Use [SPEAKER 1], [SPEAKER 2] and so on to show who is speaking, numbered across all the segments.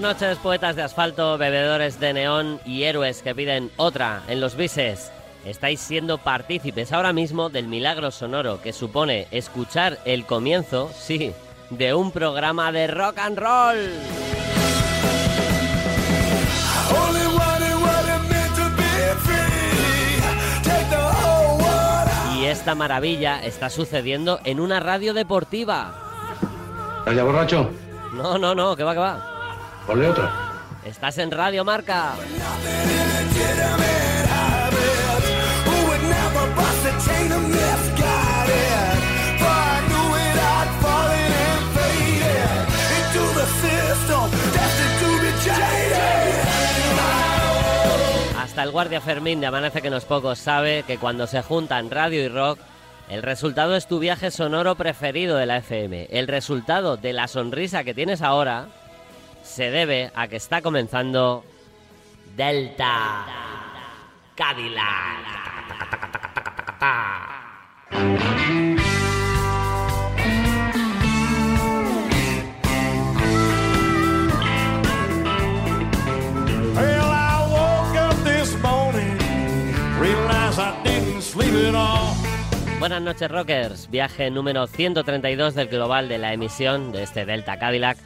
[SPEAKER 1] Noches, poetas de asfalto, bebedores de neón y héroes que piden otra en los bises. Estáis siendo partícipes ahora mismo del milagro sonoro que supone escuchar el comienzo, sí, de un programa de rock and roll. Y esta maravilla está sucediendo en una radio deportiva.
[SPEAKER 2] ¿Estás borracho?
[SPEAKER 1] No, no, no, que va, que va.
[SPEAKER 2] Ponle otra.
[SPEAKER 1] Estás en Radio Marca. Hasta el guardia Fermín de Amanece que no es poco sabe que cuando se juntan radio y rock, el resultado es tu viaje sonoro preferido de la FM. El resultado de la sonrisa que tienes ahora se debe a que está comenzando Delta Cadillac. Buenas noches, rockers. Viaje número 132 del global de la emisión de este Delta Cadillac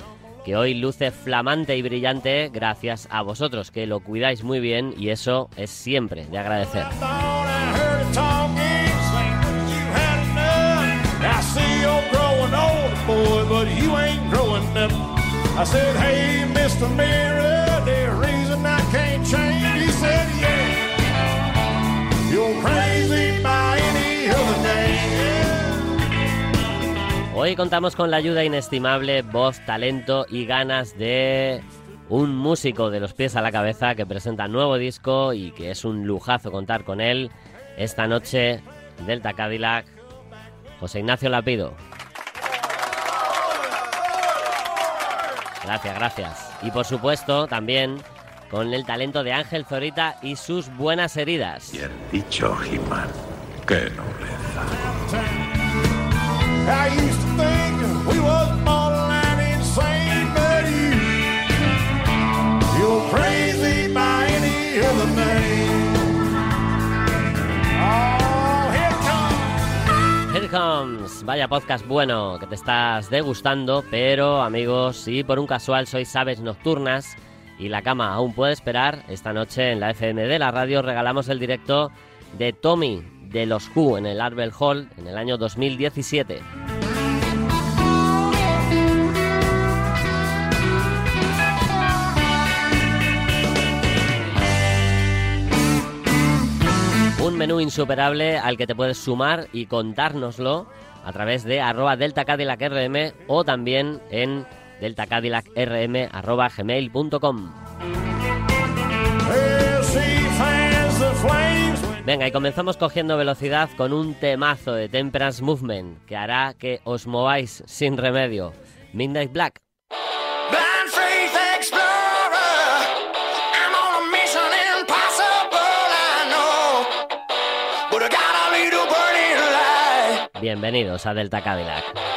[SPEAKER 1] que hoy luce flamante y brillante gracias a vosotros, que lo cuidáis muy bien y eso es siempre de agradecer. Hoy contamos con la ayuda inestimable, voz, talento y ganas de un músico de los pies a la cabeza que presenta nuevo disco y que es un lujazo contar con él esta noche Delta Cadillac, José Ignacio Lapido. Gracias, gracias. Y por supuesto también con el talento de Ángel Zorita y sus buenas heridas.
[SPEAKER 3] Bien dicho, Jimán. Qué nobleza.
[SPEAKER 1] Here comes. Vaya podcast bueno que te estás degustando, pero amigos, si por un casual sois aves nocturnas y la cama aún puede esperar, esta noche en la FM de la radio regalamos el directo de Tommy de los Who en el Arbel Hall en el año 2017. Un menú insuperable al que te puedes sumar y contárnoslo a través de arroba Delta Cadillac RM o también en deltacadillacrm.gmail.com Venga, y comenzamos cogiendo velocidad con un temazo de Temperance Movement que hará que os mováis sin remedio. Midnight Black. Bienvenidos a Delta Cadillac.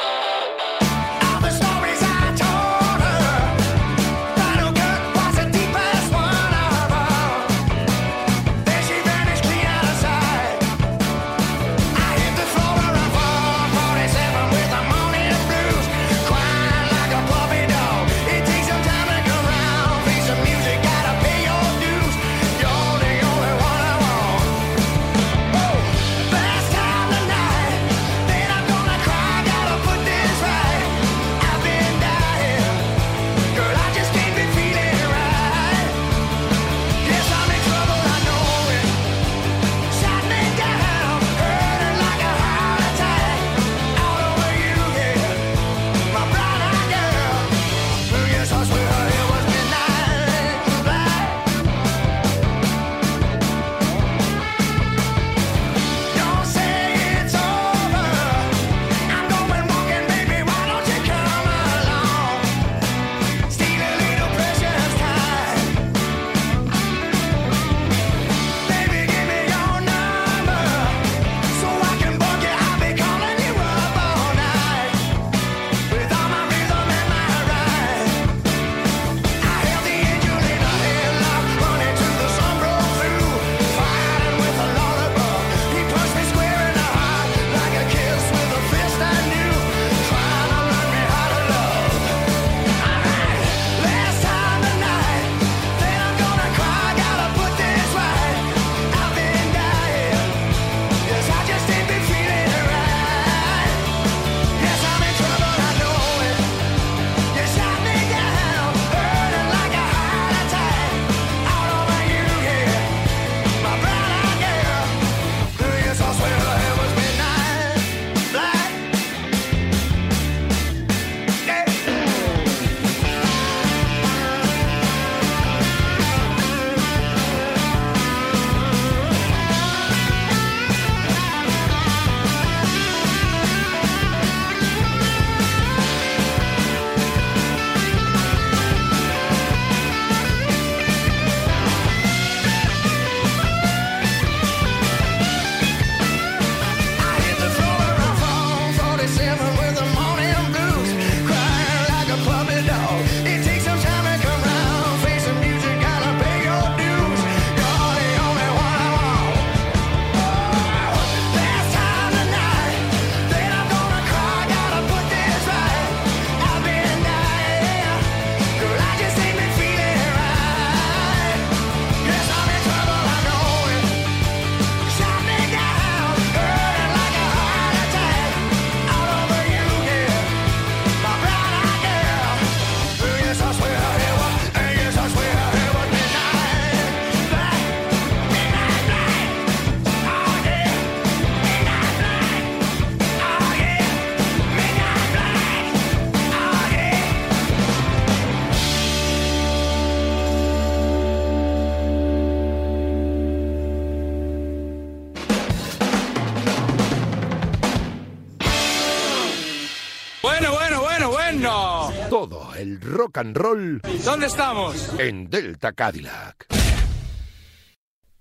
[SPEAKER 4] Rock and roll.
[SPEAKER 5] ¿Dónde estamos?
[SPEAKER 4] En Delta Cadillac.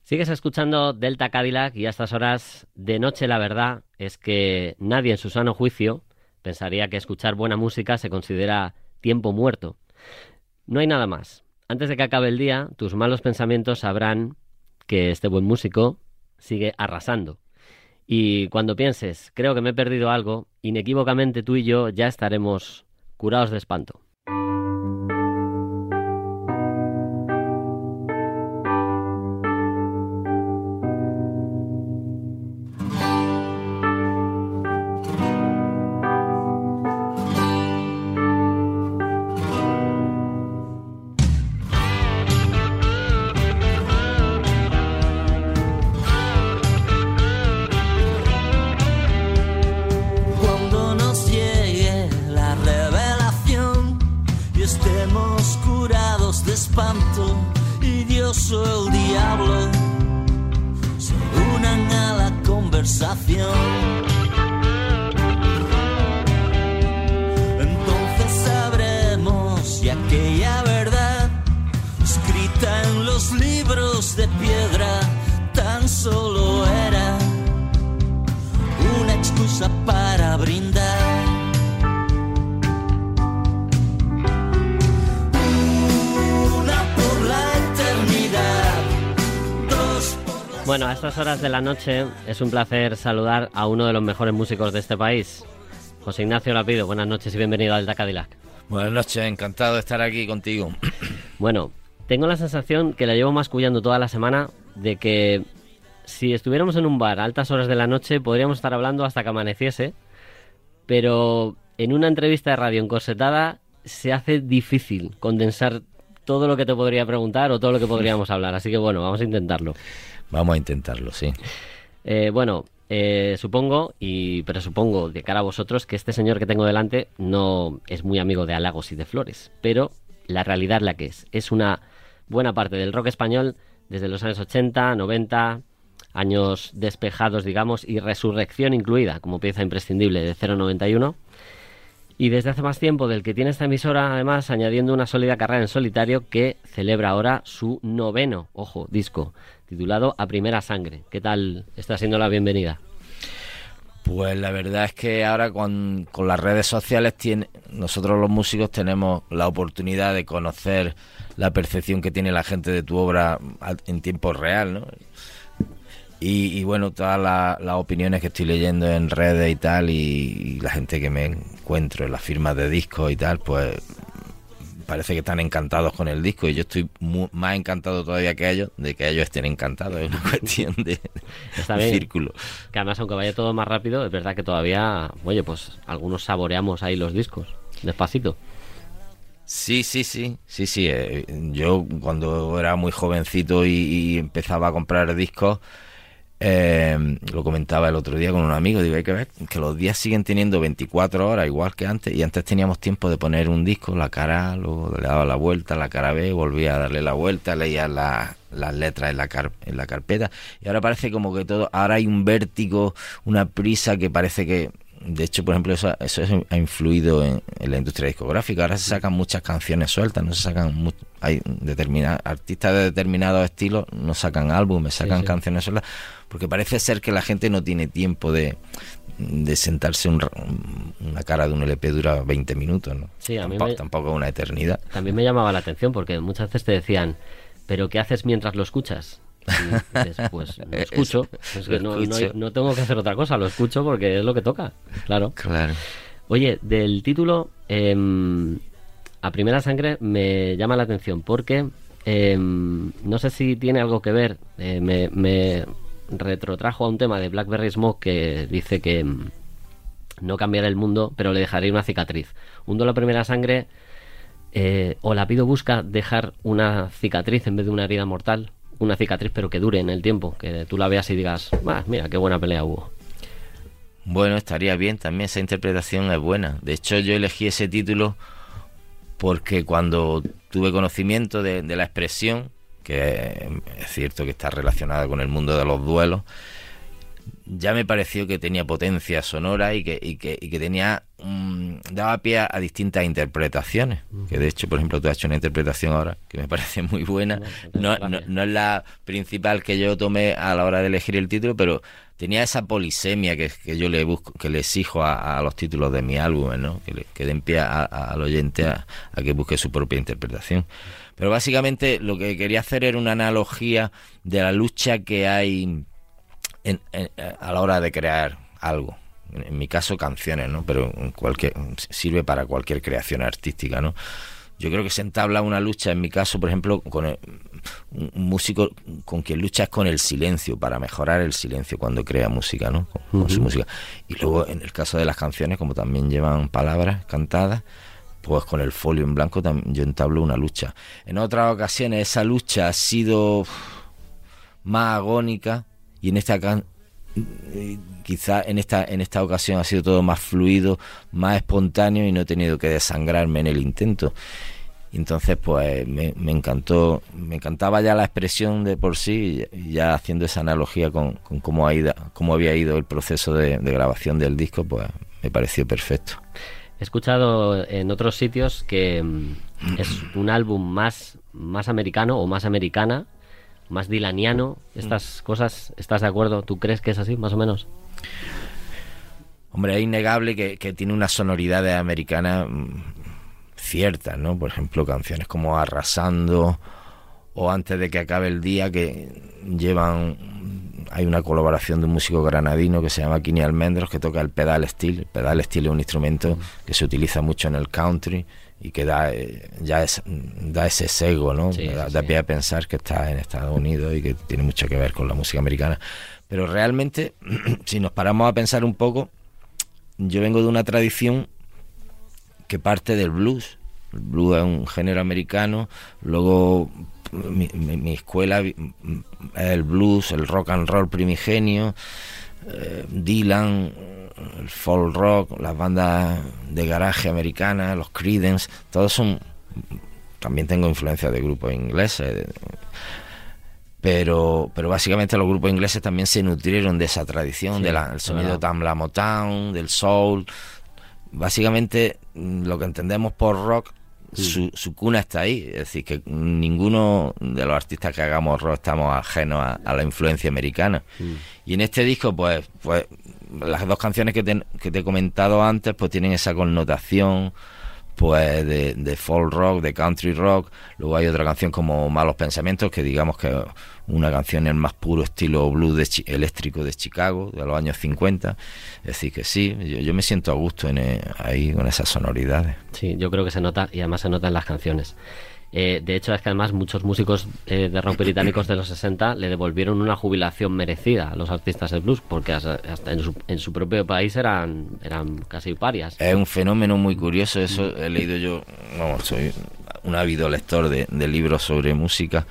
[SPEAKER 6] Sigues escuchando Delta Cadillac y a estas horas de noche la verdad es que nadie en su sano juicio pensaría que escuchar buena música se considera tiempo muerto. No hay nada más. Antes de que acabe el día, tus malos pensamientos sabrán que este buen músico sigue arrasando. Y cuando pienses, creo que me he perdido algo, inequívocamente tú y yo ya estaremos curados de espanto.
[SPEAKER 7] Y Dios o el diablo se unan a la conversación. Entonces sabremos si aquella verdad escrita en los libros de piedra tan solo era una excusa para brindar.
[SPEAKER 6] Bueno, a estas horas de la noche es un placer saludar a uno de los mejores músicos de este país. José Ignacio Lapido, buenas noches y bienvenido al Cadillac.
[SPEAKER 8] Buenas noches, encantado de estar aquí contigo.
[SPEAKER 6] Bueno, tengo la sensación que la llevo mascullando toda la semana de que si estuviéramos en un bar a altas horas de la noche podríamos estar hablando hasta que amaneciese, pero en una entrevista de radio encorsetada se hace difícil condensar todo lo que te podría preguntar o todo lo que podríamos hablar, así que bueno, vamos a intentarlo.
[SPEAKER 8] Vamos a intentarlo, sí.
[SPEAKER 6] Eh, bueno, eh, supongo y presupongo de cara a vosotros que este señor que tengo delante no es muy amigo de halagos y de flores, pero la realidad la que es. Es una buena parte del rock español desde los años 80, 90, años despejados, digamos, y resurrección incluida como pieza imprescindible de 091. Y desde hace más tiempo del que tiene esta emisora, además, añadiendo una sólida carrera en solitario que celebra ahora su noveno, ojo, disco, titulado A Primera Sangre. ¿Qué tal está siendo la bienvenida?
[SPEAKER 8] Pues la verdad es que ahora con, con las redes sociales tiene, nosotros los músicos tenemos la oportunidad de conocer la percepción que tiene la gente de tu obra en tiempo real, ¿no? Y, y bueno, todas la- las opiniones que estoy leyendo en redes y tal, y, y la gente que me encuentro en las firmas de discos y tal, pues parece que están encantados con el disco y yo estoy mu- más encantado todavía que ellos de que ellos estén encantados. Es una cuestión de círculo.
[SPEAKER 6] Que además, aunque vaya todo más rápido, es verdad que todavía, oye, pues algunos saboreamos ahí los discos, despacito.
[SPEAKER 8] Sí, sí, sí, sí, sí. eh, yo cuando era muy jovencito y, y empezaba a comprar discos, eh, lo comentaba el otro día con un amigo, digo, hay que ver que los días siguen teniendo 24 horas igual que antes y antes teníamos tiempo de poner un disco, la cara luego le daba la vuelta, la cara B, volvía a darle la vuelta, leía la- las letras en la, car- en la carpeta y ahora parece como que todo, ahora hay un vértigo, una prisa que parece que de hecho, por ejemplo, eso, eso ha influido en, en la industria discográfica. Ahora se sacan muchas canciones sueltas, no se sacan mu- hay determinados artistas de determinados estilos no sacan álbumes, sacan
[SPEAKER 6] sí.
[SPEAKER 8] canciones sueltas, porque parece ser que la gente no tiene tiempo de, de sentarse un, una cara de un LP dura 20 minutos, ¿no?
[SPEAKER 6] Sí, a mí
[SPEAKER 8] tampoco,
[SPEAKER 6] me-
[SPEAKER 8] tampoco una eternidad.
[SPEAKER 6] También me llamaba la atención porque muchas veces te decían, ¿pero qué haces mientras lo escuchas? Y dices, pues lo escucho. Es que no, no
[SPEAKER 8] escucho.
[SPEAKER 6] no tengo que hacer otra cosa, lo escucho porque es lo que toca, claro.
[SPEAKER 8] Claro.
[SPEAKER 6] Oye, del título, em, a primera sangre me llama la atención porque em, no sé si tiene algo que ver, eh, me, me retrotrajo a un tema de Blackberry Smoke que dice que em, no cambiará el mundo, pero le dejaré una cicatriz. Hundo la primera sangre, eh, o la pido busca dejar una cicatriz en vez de una herida mortal, una cicatriz pero que dure en el tiempo, que tú la veas y digas, "Ah, mira, qué buena pelea hubo.
[SPEAKER 8] Bueno, estaría bien también, esa interpretación es buena. De hecho, yo elegí ese título porque cuando tuve conocimiento de, de la expresión, que es cierto que está relacionada con el mundo de los duelos, ya me pareció que tenía potencia sonora y que, y que, y que tenía mm, daba pie a, a distintas interpretaciones. Que de hecho, por ejemplo, tú has hecho una interpretación ahora que me parece muy buena. No, no- no es la principal que yo tomé a la hora de elegir el título, pero tenía esa polisemia que, que yo le busco, que le exijo a, a los títulos de mi álbum, ¿no? Que, le, que den pie a- a- al oyente a, a que busque su propia interpretación. Pero básicamente lo que quería hacer era una analogía de la lucha que hay en- en- a la hora de crear algo. En, en mi caso canciones, ¿no? Pero en cualquier sirve para cualquier creación artística, ¿no? Yo creo que se entabla una lucha, en mi caso, por ejemplo, con el- un músico con quien lucha es con el silencio, para mejorar el silencio cuando crea música, ¿no? Con, con su música. Y luego, en el caso de las canciones, como también llevan palabras cantadas, pues con el folio en blanco tam- yo entablo una lucha. En otras ocasiones esa lucha ha sido más agónica y en esta can- eh, quizá en esta en esta ocasión ha sido todo más fluido, más espontáneo y no he tenido que desangrarme en el intento. Entonces pues me, encantó, me encantaba ya la expresión de por sí, ya haciendo esa analogía con, con cómo, ha ido, cómo había ido el proceso de, de grabación del disco, pues me pareció perfecto.
[SPEAKER 6] He escuchado en otros sitios que mm, es un álbum más, más americano o más americana, más dilaniano. Estas cosas, ¿estás de acuerdo? ¿Tú crees que es así, más o menos?
[SPEAKER 8] Hombre, es innegable que, que tiene una sonoridad de americana mm, cierta, ¿no? Por ejemplo, canciones como Arrasando o Antes de que acabe el día que llevan... Hay una colaboración de un músico granadino que se llama Kini Almendros que toca el pedal steel. El pedal steel es un instrumento que se utiliza mucho en el country y que da, eh, ya es, da ese sesgo, ¿no?
[SPEAKER 6] Sí,
[SPEAKER 8] da pie a pensar que está en Estados Unidos y que tiene mucho que ver con la música americana. Pero realmente, si nos paramos a pensar un poco, yo vengo de una tradición que parte del blues. El blues es un género americano, luego mi, mi- mi escuela el blues, el rock and roll primigenio, eh, Dylan, el folk rock, las bandas de garaje americanas, los Creedence, todos son... También tengo influencia de grupos ingleses, pero pero básicamente los grupos ingleses también se nutrieron de esa tradición,
[SPEAKER 6] Sí,
[SPEAKER 8] del de sonido
[SPEAKER 6] verdad.
[SPEAKER 8] Tam La Motown, del soul. Básicamente lo que entendemos por rock, su, su cuna está ahí. Es decir, que ninguno de los artistas que hagamos rock estamos ajenos a, a la influencia americana. Y en este disco, pues, pues las dos canciones que te, que te he comentado antes, pues tienen esa connotación pues de, de folk rock, de country rock. Luego hay otra canción como Malos Pensamientos, que digamos que una canción en el más puro estilo blues de Chi- eléctrico de Chicago, de los años 50. Es decir, que sí, yo, yo me siento a gusto en, eh, ahí con esas sonoridades.
[SPEAKER 6] Sí, yo creo que se nota y además se nota en las canciones. Eh, de hecho, es que además muchos músicos eh, de rock británicos de los 60 le devolvieron una jubilación merecida a los artistas de blues, porque hasta, en, su, en su propio país eran, eran casi parias.
[SPEAKER 8] Es un fenómeno muy curioso, eso he leído yo, vamos, soy un ávido lector de libros sobre música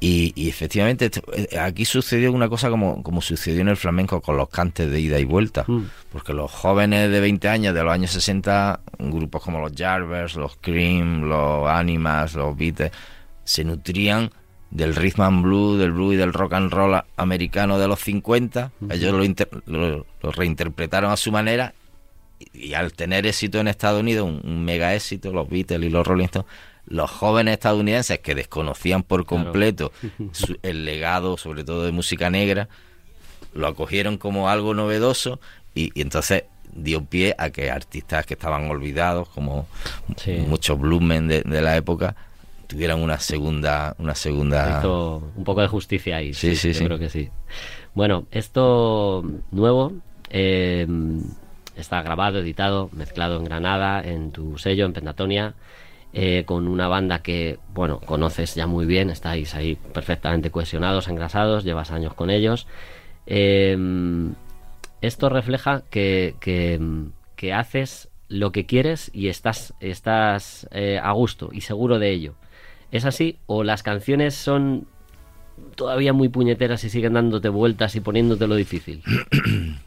[SPEAKER 8] y, y efectivamente eh, aquí sucedió una cosa como, como sucedió en el flamenco con los cantes de ida y vuelta,
[SPEAKER 6] Mm.
[SPEAKER 8] porque los jóvenes de 20 años de los años 60, grupos como los Jarvers, los Cream, los Animas, los Beatles, se nutrían del rhythm and blues, del blues y del rock and roll americano de los 50, ellos lo, inter- lo- lo reinterpretaron a su manera y al tener éxito en Estados Unidos, un, un mega éxito, los Beatles y los Rolling Stones, los jóvenes estadounidenses que desconocían por
[SPEAKER 6] Claro.
[SPEAKER 8] completo su- el legado, sobre todo de música negra, lo acogieron como algo novedoso y, y entonces dio pie a que artistas que estaban olvidados, como
[SPEAKER 6] Sí.
[SPEAKER 8] muchos bluesmen de, de la época, tuvieran una segunda, una segunda.
[SPEAKER 6] Hizo un poco de justicia ahí.
[SPEAKER 8] Sí, sí,
[SPEAKER 6] yo
[SPEAKER 8] sí.
[SPEAKER 6] creo que sí. Bueno, esto nuevo eh, está grabado, editado, mezclado en Granada, en tu sello, en Pentatonia, eh, con una banda que, bueno, conoces ya muy bien, estáis ahí perfectamente cohesionados, engrasados, llevas años con ellos. Eh, esto refleja que, que, que haces lo que quieres y estás, estás eh, a gusto y seguro de ello. ¿Es así? ¿O las canciones son todavía muy puñeteras y siguen dándote vueltas y poniéndote lo difícil?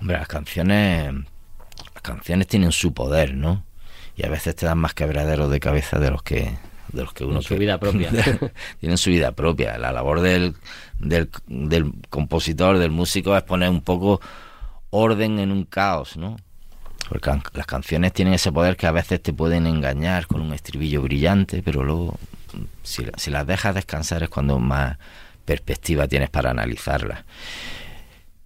[SPEAKER 8] Hombre, las canciones, las canciones tienen su poder, ¿no? Y a veces te dan más quebraderos de cabeza de los que de los que uno
[SPEAKER 6] su
[SPEAKER 8] que-
[SPEAKER 6] vida propia.
[SPEAKER 8] tienen su vida propia. La labor del, del, del compositor, del músico, es poner un poco orden en un caos, ¿no? Porque las canciones tienen ese poder que a veces te pueden engañar con un estribillo brillante, pero luego, si, si las dejas descansar, es cuando más perspectiva tienes para analizarlas.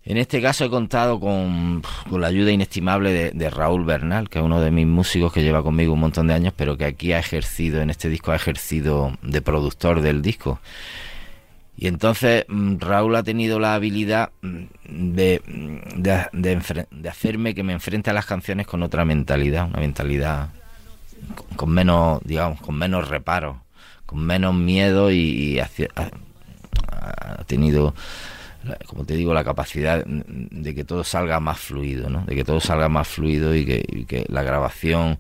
[SPEAKER 8] En este caso he contado con, con la ayuda inestimable de, de Raúl Bernal, que es uno de mis músicos que lleva conmigo un montón de años, pero que aquí ha ejercido, en este disco ha ejercido de productor del disco. Y entonces mm, Raúl ha tenido la habilidad mm, de, mm, de, de de hacerme que me enfrente a las canciones con otra mentalidad, una mentalidad con, menos, digamos, con menos reparos, con menos miedo y, ha, tenido, como te digo, la capacidad de que todo salga más fluido, ¿no? De que todo salga más fluido y que, la grabación,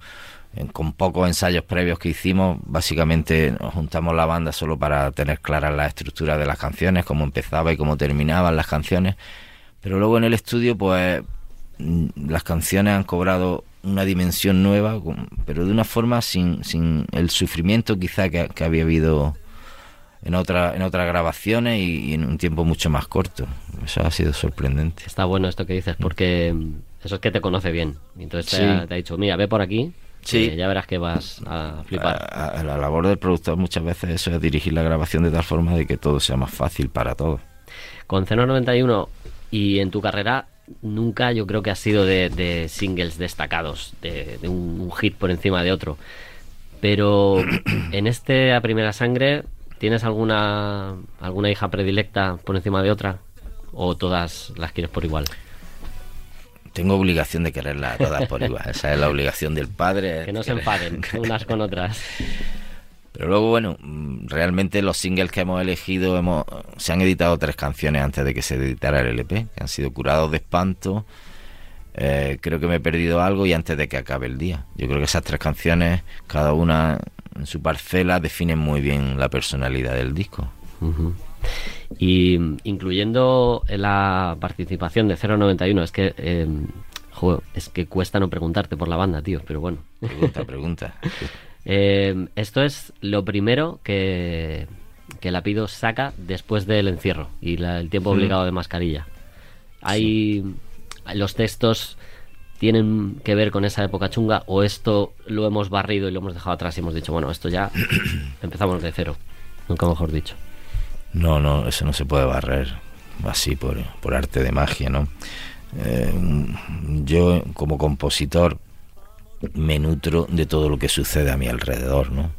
[SPEAKER 8] en- con pocos ensayos previos que hicimos, básicamente nos juntamos la banda solo para tener claras las estructuras de las canciones, cómo empezaba y cómo terminaban las canciones. Pero luego en el estudio, pues las canciones han cobrado una dimensión nueva, pero de una forma sin, sin el sufrimiento quizá que, que había habido en, otra, en otras grabaciones y, y en un tiempo mucho más corto. Eso ha sido sorprendente.
[SPEAKER 6] Está bueno esto que dices, porque mm, eso es que te conoce bien. Y Entonces te, ha, te ha dicho, mira, ve por aquí,
[SPEAKER 8] Sí.
[SPEAKER 6] ya verás que vas a flipar.
[SPEAKER 8] A- a- la labor del productor muchas veces eso es dirigir la grabación de tal forma de que todo sea más fácil para todos.
[SPEAKER 6] Con Ceno 91 y en tu carrera nunca yo creo que has sido de, de singles destacados, de, de un, un hit por encima de otro. Pero en este A Primera Sangre, ¿tienes alguna, alguna hija predilecta por encima de otra? ¿O todas las quieres por igual?
[SPEAKER 8] Tengo obligación de quererlas todas por igual. Esa es la obligación del padre.
[SPEAKER 6] Que no se enfaden unas con otras.
[SPEAKER 8] Pero luego, bueno, mm, realmente los singles que hemos elegido, hemos, se han editado tres canciones antes de que se editara el LP, que han sido Curados de Espanto, eh, creo que me he perdido algo y antes de que acabe el día. Yo creo que esas tres canciones, cada una en su parcela, definen muy bien la personalidad del disco.
[SPEAKER 6] Y mm, incluyendo la participación de 091, es que, eh, jo, es que cuesta no preguntarte por la banda, tío, pero bueno.
[SPEAKER 8] Pregunta, pregunta.
[SPEAKER 6] Eh, esto es lo primero que, que Lapido saca después del encierro y la- el tiempo obligado de mascarilla. Hay los textos tienen que ver con esa época chunga o esto lo hemos barrido y lo hemos dejado atrás y hemos dicho, bueno, esto ya empezamos de cero, nunca mejor dicho.
[SPEAKER 8] No, no, eso no se puede barrer así por, por arte de magia, ¿no? Eh, yo como compositor me nutro de todo lo que sucede a mi alrededor, ¿no?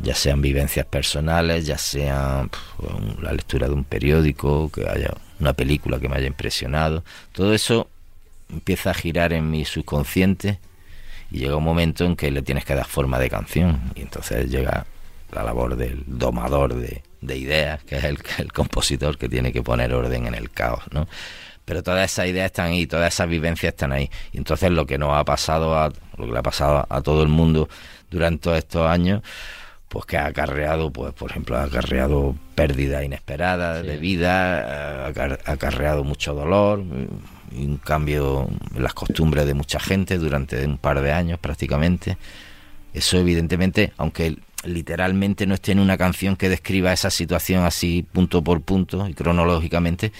[SPEAKER 8] Ya sean vivencias personales, ya sea pf, un- la lectura de un periódico, que haya una película que me haya impresionado, todo eso empieza a girar en mi subconsciente y llega un momento en que le tienes que dar forma de canción y entonces llega la labor del domador de, de ideas, que es el, el compositor que tiene que poner orden en el caos, ¿no? Pero todas esas ideas están ahí, todas esas vivencias están ahí. Y entonces lo que nos ha pasado, a, lo que le ha pasado a, a todo el mundo durante todos estos años, pues que ha acarreado, pues por ejemplo, ha acarreado pérdida inesperada de vida, eh, ha acar- ha acarreado mucho dolor, y un cambio en las costumbres de mucha gente durante un par de años prácticamente. Eso evidentemente, aunque literalmente no esté en una canción que describa esa situación así punto por punto y cronológicamente,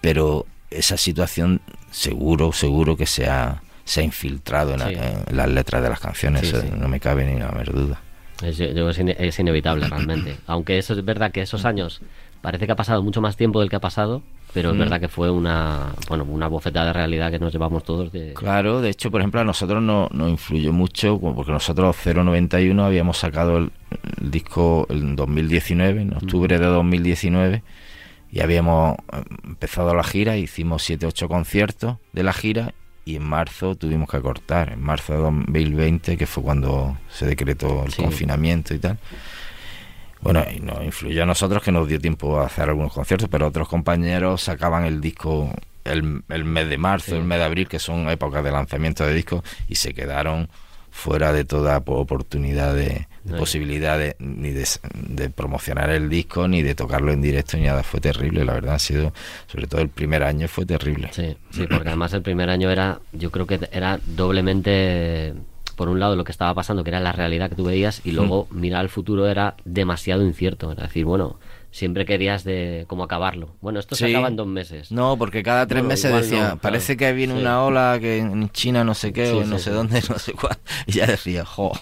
[SPEAKER 8] pero esa situación seguro, seguro que se ha, se ha infiltrado en, la- en las letras de las canciones,
[SPEAKER 6] Sí,
[SPEAKER 8] eso
[SPEAKER 6] sí.
[SPEAKER 8] no me cabe ni la menor duda.
[SPEAKER 6] Es, es inevitable realmente. Aunque eso es verdad que esos años parece que ha pasado mucho más tiempo del que ha pasado, pero es
[SPEAKER 8] Mm.
[SPEAKER 6] verdad que fue una bueno una bofetada de realidad que nos llevamos todos de
[SPEAKER 8] Claro, de hecho, por ejemplo, a nosotros no- nos influyó mucho, porque nosotros 091 habíamos sacado el, el disco en 2019, en octubre de 2019, y habíamos empezado la gira, hicimos 7, 8 conciertos de la gira, y en marzo tuvimos que cortar, en marzo de 2020, que fue cuando se decretó el
[SPEAKER 6] Sí.
[SPEAKER 8] confinamiento y tal. Bueno, y nos influyó a nosotros que nos dio tiempo a hacer algunos conciertos, pero otros compañeros sacaban el disco el, el mes de marzo,
[SPEAKER 6] Sí.
[SPEAKER 8] el mes de abril, que son épocas de lanzamiento de discos, y se quedaron fuera de toda po- oportunidad de, posibilidad de, ni de, de promocionar el disco, ni de tocarlo en directo, ni nada. Fue terrible, la verdad. Ha sido, sobre todo el primer año, fue terrible.
[SPEAKER 6] Sí, sí, porque además el primer año era, yo creo que era doblemente, por un lado, lo que estaba pasando, que era la realidad que tú veías, y luego mirar al futuro era demasiado incierto. Era decir, bueno, siempre querías de cómo acabarlo. Bueno, esto se
[SPEAKER 8] Sí.
[SPEAKER 6] acaba en dos meses.
[SPEAKER 8] No, porque cada tres
[SPEAKER 6] Bueno,
[SPEAKER 8] meses decía,
[SPEAKER 6] no, claro.
[SPEAKER 8] parece que viene
[SPEAKER 6] Sí.
[SPEAKER 8] una ola que en China no sé qué,
[SPEAKER 6] Sí,
[SPEAKER 8] o no sé dónde, no sé cuál. Y ya decía, jo.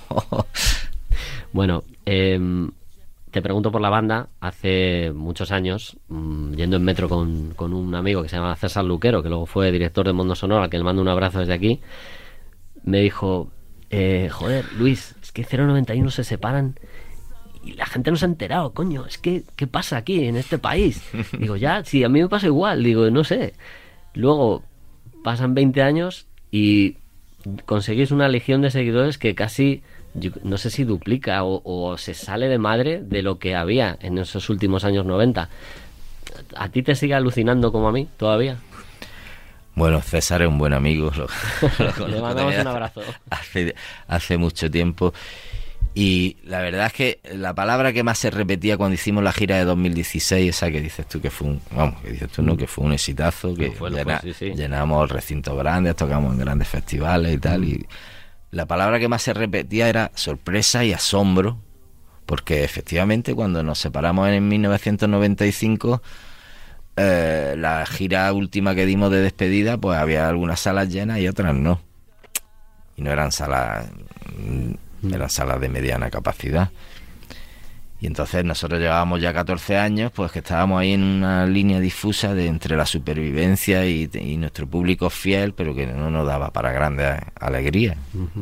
[SPEAKER 6] Bueno, em, te pregunto por la banda. Hace muchos años, mm, yendo en metro con, con un amigo que se llama César Luquero, que luego fue director de Mundo Sonoro, al que le mando un abrazo desde aquí, me dijo, eh, joder, Luis, es que 091 se separan y la gente no se ha enterado, coño, es que, ¿qué pasa aquí en este país? Digo, ya, sí, a mí me pasa igual, digo, no sé. Luego pasan 20 años y conseguís una legión de seguidores que casi, no sé si duplica o, o se sale de madre de lo que había en esos últimos años 90. ¿A ti te sigue alucinando como a mí todavía?
[SPEAKER 8] Bueno, César es un buen amigo. Lo, lo
[SPEAKER 6] Le mandamos un abrazo.
[SPEAKER 8] Hace, hace mucho tiempo. Y la verdad es que la palabra que más se repetía cuando hicimos la gira de 2016, esa que dices tú que fue un, vamos, que dices tú no, que fue un exitazo, que
[SPEAKER 6] Lo fue, lo
[SPEAKER 8] llena-
[SPEAKER 6] fue, sí, sí.
[SPEAKER 8] llenamos recintos grandes, tocamos en grandes festivales y tal. Y la palabra que más se repetía era sorpresa y asombro, porque efectivamente cuando nos separamos en 1995 eh, la gira última que dimos de despedida, pues había algunas salas llenas y otras no. Y no eran salas, mm, eran salas de mediana capacidad. Y entonces nosotros llevábamos ya 14 años, pues que estábamos ahí en una línea difusa de entre la supervivencia y, y nuestro público fiel, pero que no nos daba para grandes alegrías.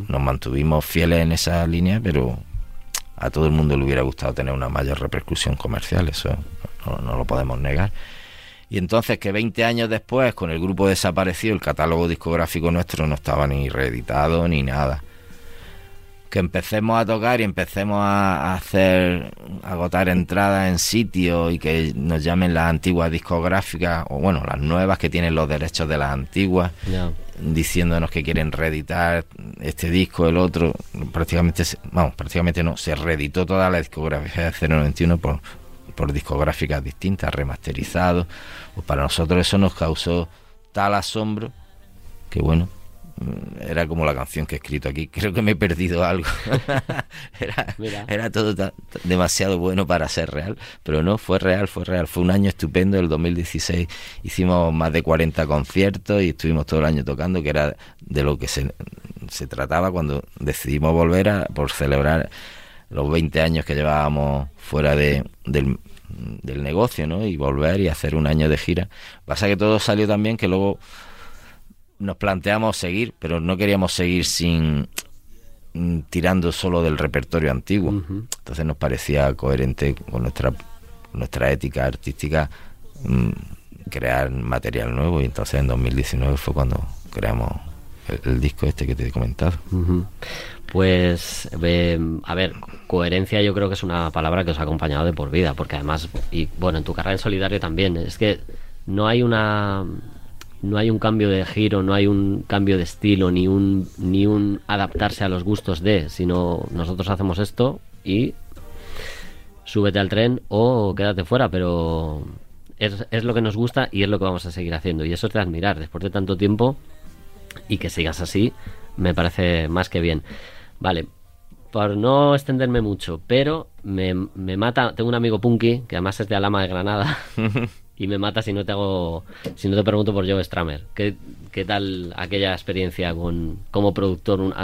[SPEAKER 8] Nos mantuvimos fieles en esa línea, pero a todo el mundo le hubiera gustado tener una mayor repercusión comercial, eso no, no lo podemos negar. Y entonces que 20 años después, con el grupo desaparecido, el catálogo discográfico nuestro no estaba ni reeditado ni nada. Que empecemos a tocar y empecemos a hacer, a agotar entradas en sitios y que nos llamen las antiguas discográficas, o bueno, las nuevas que tienen los derechos de las antiguas, diciéndonos que quieren reeditar este disco, el otro, prácticamente, vamos, prácticamente no, se reeditó toda la discografía de 091 por, por discográficas distintas, remasterizados, pues para nosotros eso nos causó tal asombro que bueno, mm, era como la canción que he escrito aquí, creo que me he perdido algo, era, era todo demasiado bueno para ser real, pero no, fue real, fue real, fue un año estupendo, el 2016 hicimos más de 40 conciertos y estuvimos todo el año tocando, que era de lo que se, se trataba cuando decidimos volver a, por celebrar los 20 años que llevábamos fuera de, del, del negocio, ¿no? Y volver y hacer un año de gira. Pasa que todo salió tan bien que luego nos planteamos seguir, pero no queríamos seguir sin mm, tirando solo del repertorio antiguo. Entonces nos parecía coherente con nuestra nuestra ética artística mm, crear material nuevo y entonces en 2019 fue cuando creamos el, el disco este que te he comentado.
[SPEAKER 6] Pues, a ver, coherencia yo creo que es una palabra que os ha acompañado de por vida, porque además, y bueno, en tu carrera en solitario también, es que no hay una no hay un cambio de giro, no hay un cambio de estilo, ni un ni un adaptarse a los gustos de, sino nosotros hacemos esto y súbete al tren o quédate fuera, pero es, es lo que nos gusta y es lo que vamos a seguir haciendo. Y eso es de admirar, después de tanto tiempo y que sigas así, me parece más que bien. Vale, por no extenderme mucho, pero me, me mata, tengo un amigo punky, que además es de Alama de Granada, y me mata si no te hago, si no te pregunto por Joe Stramer. ¿Qué, qué tal aquella experiencia con, como productor? Un,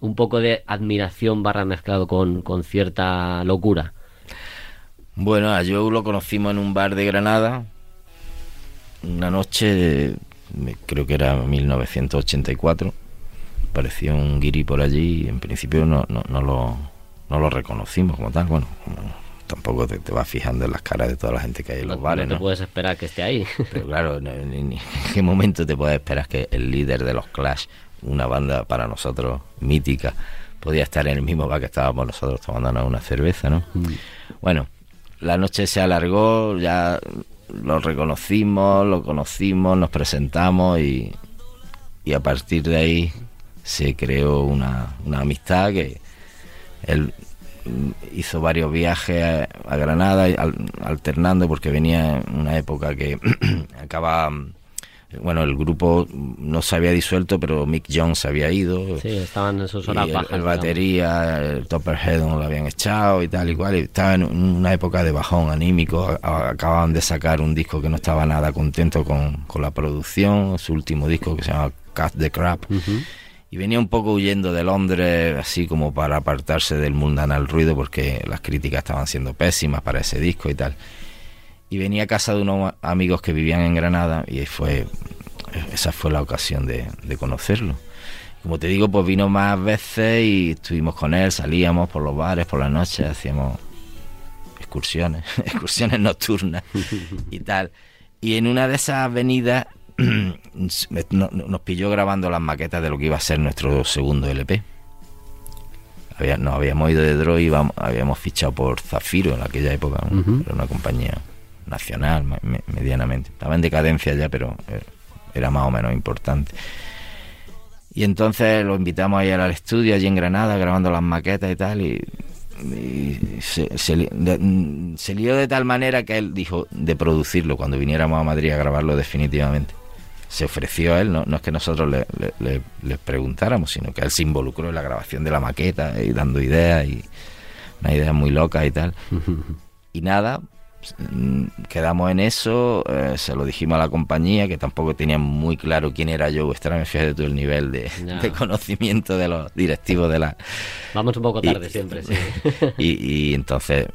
[SPEAKER 6] un poco de admiración barra mezclado con, con cierta locura.
[SPEAKER 8] Bueno, a Joe lo conocimos en un bar de Granada. Una noche, creo que era 1984. Parecía un guiri por allí y en principio no, no, no lo, no lo reconocimos como tal. Bueno, tampoco te, te vas fijando en las caras de toda la gente que hay en
[SPEAKER 6] No,
[SPEAKER 8] los bares,
[SPEAKER 6] no te puedes esperar que esté ahí.
[SPEAKER 8] Pero claro, no- ni- ni- ¿en qué momento te puedes esperar que el líder de los Clash, una banda para nosotros mítica, podía estar en el mismo bar que estábamos nosotros tomándonos una cerveza, ¿no? Bueno, la noche se alargó, ya lo reconocimos, lo conocimos, nos presentamos y, y a partir de ahí se creó una, una amistad que él mm, hizo varios viajes a, a Granada y al- alternando porque venía en una época que acaba Bueno, el grupo no se había disuelto, pero Mick Jones se había ido.
[SPEAKER 6] Sí, estaban en sus
[SPEAKER 8] y
[SPEAKER 6] horas
[SPEAKER 8] el,
[SPEAKER 6] bajas.
[SPEAKER 8] el
[SPEAKER 6] digamos.
[SPEAKER 8] batería, el Topperhead no lo habían echado y tal y cual. y estaba en una época de bajón anímico. Acababan de sacar un disco que no estaba nada contento con, con la producción, su último disco que se llama Cut the Crap. Y venía un poco huyendo de Londres, así como para apartarse del mundanal ruido, porque las críticas estaban siendo pésimas para ese disco y tal. Y venía a casa de unos amigos que vivían en Granada y fue, esa fue la ocasión de, conocerlo. Como te digo, pues vino más veces y estuvimos con él, salíamos por los bares por la noche, hacíamos excursiones, excursiones nocturnas y tal. Y en una de esas venidas nos pilló grabando las maquetas de lo que iba a ser nuestro segundo LP. Había, nos habíamos ido de Droid, íbamos- habíamos fichado por Zafiro en aquella época, era una compañía nacional me- medianamente. Estaba en decadencia ya, pero eh, era más o menos importante. Y entonces lo invitamos a ir al estudio allí en Granada, grabando las maquetas y tal, y, y se, se mm, se lió de tal manera que él dijo de producirlo cuando viniéramos a Madrid a grabarlo definitivamente. Se ofreció a él, no, no es que nosotros le, le- preguntáramos, sino que él se involucró en la grabación de la maqueta y dando ideas y una idea muy loca y tal. Y nada, mm, quedamos en eso, eh, se lo dijimos a la compañía, que tampoco tenían muy claro quién era Joe Strummer, fíjate tú el nivel de, conocimiento de los directivos de la...
[SPEAKER 6] Vamos un poco
[SPEAKER 8] Y-
[SPEAKER 6] tarde siempre, sí.
[SPEAKER 8] Y, y entonces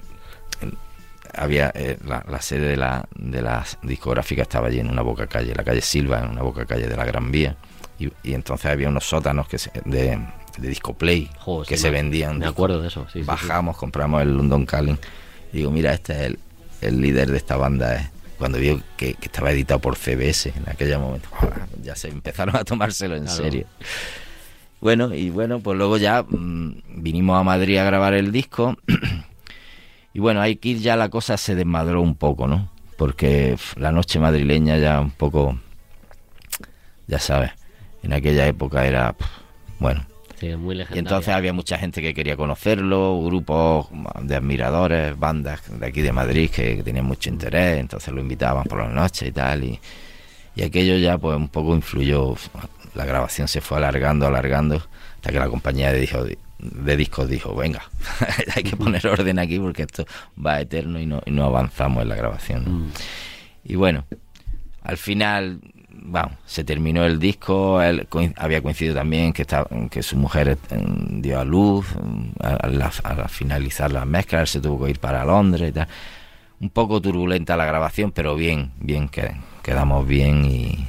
[SPEAKER 8] había eh, la, la sede de la, de la discográfica estaba allí en una boca calle, la calle Silva, en una boca calle de la Gran Vía. Y, y entonces había unos sótanos que se- de, de disco play que
[SPEAKER 6] sí,
[SPEAKER 8] se
[SPEAKER 6] me-
[SPEAKER 8] vendían.
[SPEAKER 6] Me acuerdo de eso, sí. sí, sí.
[SPEAKER 8] Bajamos, compramos el London Calling. Y digo, mira, este es el, el líder de esta banda. eh". Cuando vio que, que estaba editado por CBS en aquel momento, ya se empezaron a tomárselo en
[SPEAKER 6] Claro.
[SPEAKER 8] serio. Bueno, y bueno, pues luego ya mm, vinimos a Madrid a grabar el disco. y bueno, aquí ya la cosa se desmadró un poco, ¿no? Porque la noche madrileña ya un poco, ya sabes, en aquella época era, bueno,
[SPEAKER 6] Sí, muy
[SPEAKER 8] y
[SPEAKER 6] legendaria.
[SPEAKER 8] entonces había mucha gente que quería conocerlo, grupos de admiradores, bandas de aquí de Madrid que, que tenían mucho interés, entonces lo invitaban por las noches y tal. Y, y aquello ya pues un poco influyó, la grabación se fue alargando, alargando, hasta que la compañía de, dijo, de discos dijo, venga, hay que poner orden aquí porque esto va eterno y no, y no avanzamos en la grabación. ¿no?
[SPEAKER 6] Mm.
[SPEAKER 8] Y bueno, al final, vamos, se terminó el disco. Él había coincidido también que, estaba, que su mujer eh, dio a luz. eh, A, la- a finalizar las mezclas, él se tuvo que ir para Londres y tal. Un poco turbulenta la grabación, pero bien, bien, que quedamos bien y.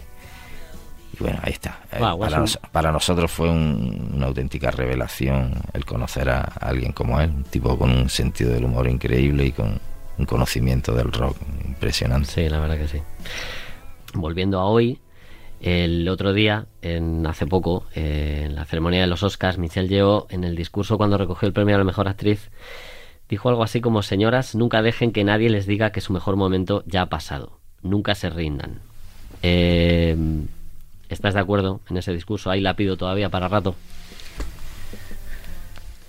[SPEAKER 8] y bueno, ahí está. Eh,
[SPEAKER 6] Guau,
[SPEAKER 8] para, nos- nosotros fue un- una auténtica revelación el conocer a, a alguien como él, un tipo con un sentido del humor increíble y con un conocimiento del rock impresionante.
[SPEAKER 6] Sí, la verdad que sí. Volviendo a hoy, el otro día, en, hace poco, eh, en la ceremonia de los Oscars, Michelle Yeoh, en el discurso cuando recogió el premio a la mejor actriz, dijo algo así como: Señoras, nunca dejen que nadie les diga que su mejor momento ya ha pasado. Nunca se rindan. Eh, ¿Estás de acuerdo en ese discurso? Ahí la pido todavía para rato.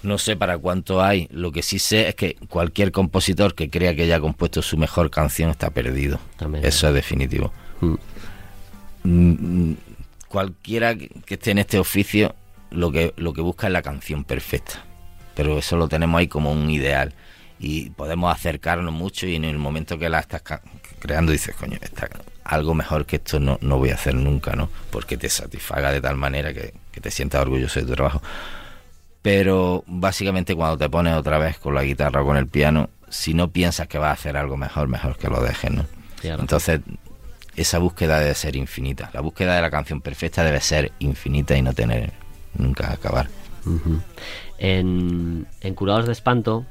[SPEAKER 8] No sé para cuánto hay. Lo que sí sé es que cualquier compositor que crea que ya ha compuesto su mejor canción está perdido.
[SPEAKER 6] También.
[SPEAKER 8] Eso es definitivo.
[SPEAKER 6] Mm.
[SPEAKER 8] Mm, mm, Cualquiera que esté en este oficio lo que, lo que busca es la canción perfecta. Pero eso lo tenemos ahí como un ideal. Y podemos acercarnos mucho y en el momento que la estás creando dices, coño, está, algo mejor que esto no, no voy a hacer nunca, ¿no? Porque te satisfaga de tal manera que, que te sientas orgulloso de tu trabajo. Pero básicamente cuando te pones otra vez con la guitarra o con el piano, si no piensas que vas a hacer algo mejor, mejor que lo dejes, ¿no?
[SPEAKER 6] Claro.
[SPEAKER 8] Entonces, esa búsqueda debe ser infinita. La búsqueda de la canción perfecta debe ser infinita y no tener nunca acabar.
[SPEAKER 6] En, en Curados de Espanto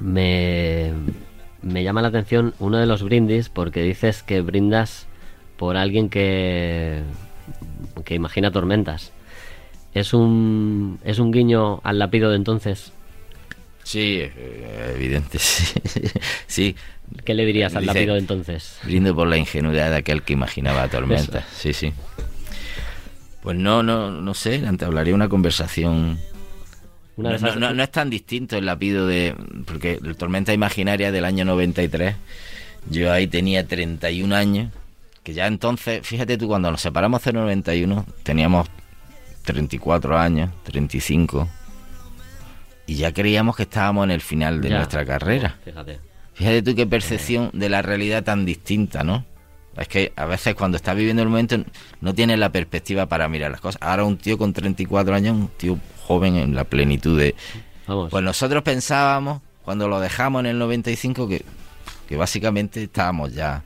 [SPEAKER 6] me, me llama la atención uno de los brindis porque dices que brindas por alguien que, que imagina tormentas. ¿Es un, ¿Es un guiño al lapido de entonces?
[SPEAKER 8] Sí, eh, evidente, sí. sí.
[SPEAKER 6] ¿Qué le dirías al
[SPEAKER 8] Dice,
[SPEAKER 6] lapido de entonces?
[SPEAKER 8] Brindo por la ingenuidad de aquel que imaginaba tormentas. Sí, sí. Pues no, no, no sé, entablaría una conversación.
[SPEAKER 6] Una
[SPEAKER 8] no,
[SPEAKER 6] esas-
[SPEAKER 8] no- no es tan distinto el lapido de. Porque el Tormenta Imaginaria del año 93, yo ahí tenía 31 años que ya entonces, fíjate tú, cuando nos separamos del 91, teníamos 34 años, 35, y ya creíamos que estábamos en el final de
[SPEAKER 6] Ya.
[SPEAKER 8] nuestra carrera.
[SPEAKER 6] Fíjate.
[SPEAKER 8] Fíjate tú qué percepción de la realidad tan distinta, ¿no? Es que a veces cuando estás viviendo el momento no tienes la perspectiva para mirar las cosas. Ahora un tío con 34 años, un tío joven en la plenitud de...
[SPEAKER 6] Vamos.
[SPEAKER 8] Pues nosotros pensábamos, cuando lo dejamos en el 95, que, que básicamente estábamos ya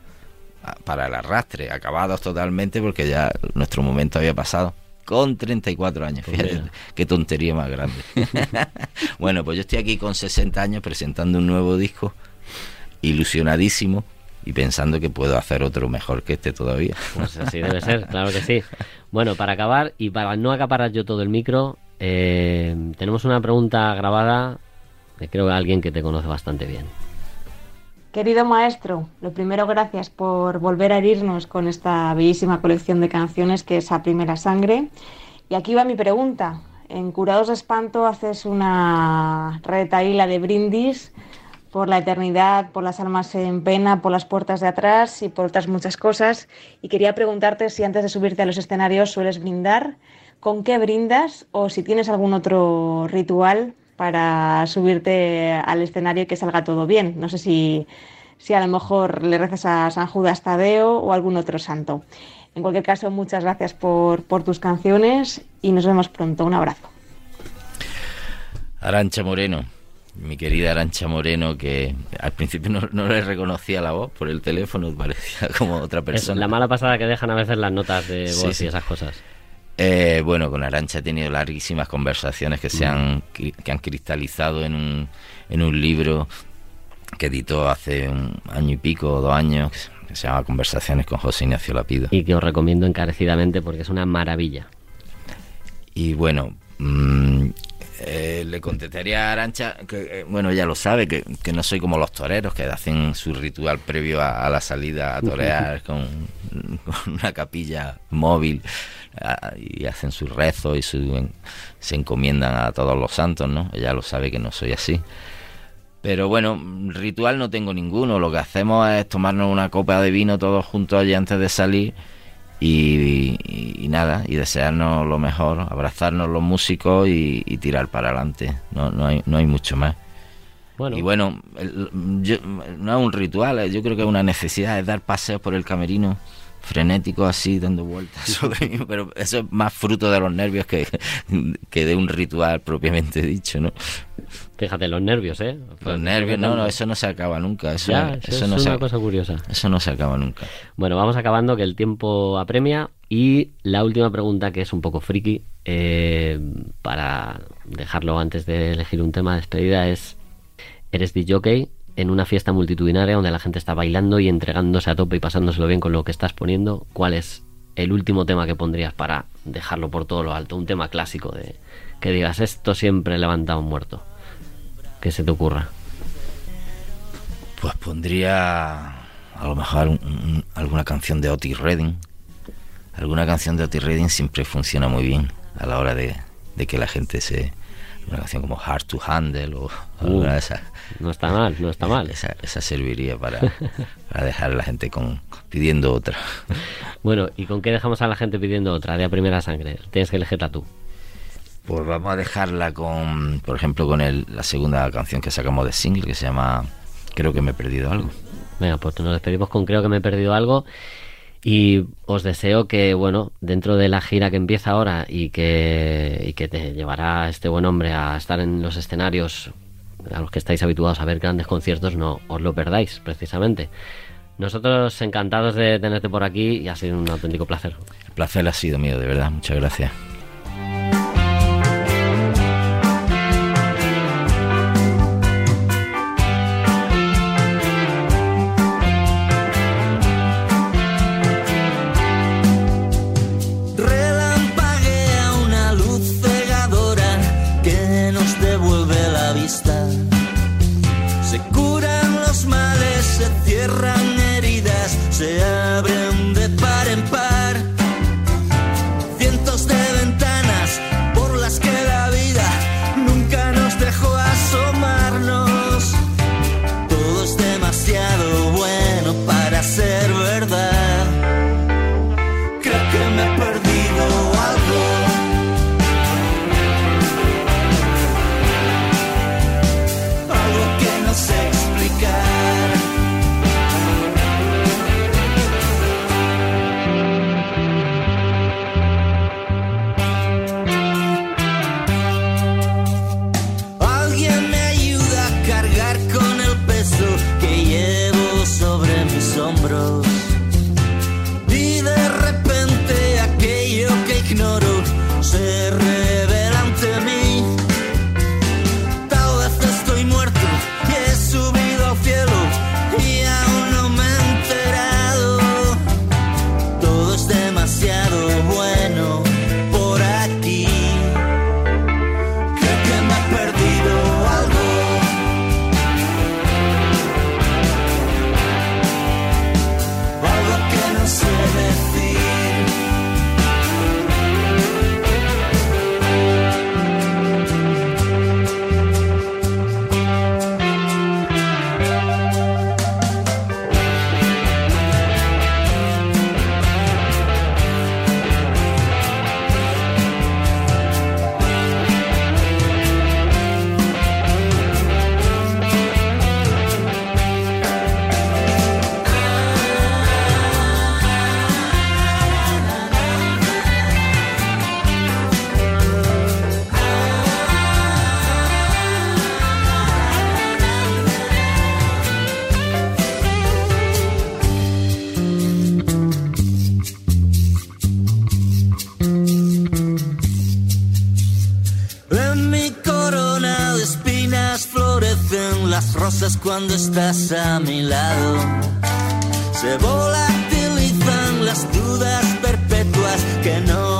[SPEAKER 8] para el arrastre, acabados totalmente, porque ya nuestro momento había pasado. Con 34 años,
[SPEAKER 6] Pues
[SPEAKER 8] fíjate,
[SPEAKER 6] mira.
[SPEAKER 8] qué tontería más grande. bueno, pues yo estoy aquí con 60 años presentando un nuevo disco, ilusionadísimo y pensando que puedo hacer otro mejor que este todavía.
[SPEAKER 6] Pues así debe ser, claro que sí. Bueno, para acabar y para no acaparar yo todo el micro, eh, tenemos una pregunta grabada de creo que alguien que te conoce bastante bien.
[SPEAKER 5] Querido maestro, lo primero gracias por volver a herirnos con esta bellísima colección de canciones que es A Primera Sangre. Y aquí va mi pregunta. En Curados de Espanto haces una retaíla de brindis por la eternidad, por las almas en pena, por las puertas de atrás y por otras muchas cosas. Y quería preguntarte si antes de subirte a los escenarios sueles brindar, con qué brindas o si tienes algún otro ritual para subirte al escenario y que salga todo bien. No sé si, si a lo mejor le rezas a San Judas Tadeo o algún otro santo. En cualquier caso, muchas gracias por, por tus canciones y nos vemos pronto. Un abrazo.
[SPEAKER 8] Arancha Moreno, mi querida Arancha Moreno, que al principio no, no le reconocía la voz por el teléfono, parecía como otra
[SPEAKER 6] Es
[SPEAKER 8] persona.
[SPEAKER 6] la mala pasada que dejan a veces las notas de
[SPEAKER 8] Sí,
[SPEAKER 6] voz
[SPEAKER 8] sí.
[SPEAKER 6] y esas cosas.
[SPEAKER 8] Eh, bueno, con Arancha he tenido larguísimas conversaciones que se han, cri- que han cristalizado en un, en un libro que editó hace un año y pico o dos años, que se llama Conversaciones con José Ignacio Lapido.
[SPEAKER 6] Y que os recomiendo encarecidamente porque es una maravilla.
[SPEAKER 8] Y bueno, mm, eh, le contestaría a Arancha que, eh, bueno, ella lo sabe, que, que no soy como los toreros que hacen su ritual previo a, a la salida a torear con, con una capilla móvil y hacen su rezo y su, se encomiendan a todos los santos, ¿no? Ella lo sabe que no soy así. Pero bueno, ritual no tengo ninguno. Lo que hacemos es tomarnos una copa de vino todos juntos allí antes de salir y, y- y nada, y desearnos lo mejor, abrazarnos los músicos y, y tirar para adelante. No, no, hay, no hay mucho más.
[SPEAKER 6] Bueno,
[SPEAKER 8] Y bueno, el- yo- no es un ritual, eh, yo creo que es una necesidad, es dar paseos por el camerino frenético así, dando vueltas sobre mí, pero eso es más fruto de los nervios que, que de un ritual propiamente dicho, ¿no?
[SPEAKER 6] fíjate, los nervios, ¿eh?
[SPEAKER 8] Los nervios, no, no, eso no se acaba nunca, eso,
[SPEAKER 6] Ya,
[SPEAKER 8] eso
[SPEAKER 6] eso es
[SPEAKER 8] no
[SPEAKER 6] una
[SPEAKER 8] se,
[SPEAKER 6] cosa curiosa.
[SPEAKER 8] eso no se acaba nunca.
[SPEAKER 6] Bueno, vamos acabando que el tiempo apremia y la última pregunta que es un poco friki eh, para dejarlo antes de elegir un tema de despedida es eres DJ en una fiesta multitudinaria donde la gente está bailando y entregándose a tope y pasándoselo bien con lo que estás poniendo ¿cuál es el último tema que pondrías para dejarlo por todo lo alto? Un tema clásico de que digas esto siempre levanta a un muerto que se te ocurra
[SPEAKER 8] Pues pondría a lo mejor un- un- alguna canción de Otis Redding. Alguna canción de Otis Redding siempre funciona muy bien a la hora de que la gente se... Una canción como Hard to Handle o alguna de esas.
[SPEAKER 6] no está mal, no está mal
[SPEAKER 8] Esa, esa serviría para, para dejar a la gente con, pidiendo otra.
[SPEAKER 6] Bueno, ¿y con qué dejamos a la gente pidiendo otra de a primera sangre? Tienes que elegirla tú.
[SPEAKER 8] Pues vamos a dejarla con, por ejemplo, con el, la segunda canción que sacamos de single que se llama Creo que me he perdido algo.
[SPEAKER 6] Venga, pues nos despedimos con Creo que me he perdido algo. Y os deseo que, bueno, dentro de la gira que empieza ahora y que, y que te llevará este buen hombre a estar en los escenarios a los que estáis habituados a ver grandes conciertos, no os lo perdáis, precisamente. Nosotros encantados de tenerte por aquí y ha sido un auténtico placer.
[SPEAKER 8] El placer ha sido mío, de verdad. Muchas gracias.
[SPEAKER 7] ran heridas se cuando estás a mi lado. Se volatilizan las dudas perpetuas que no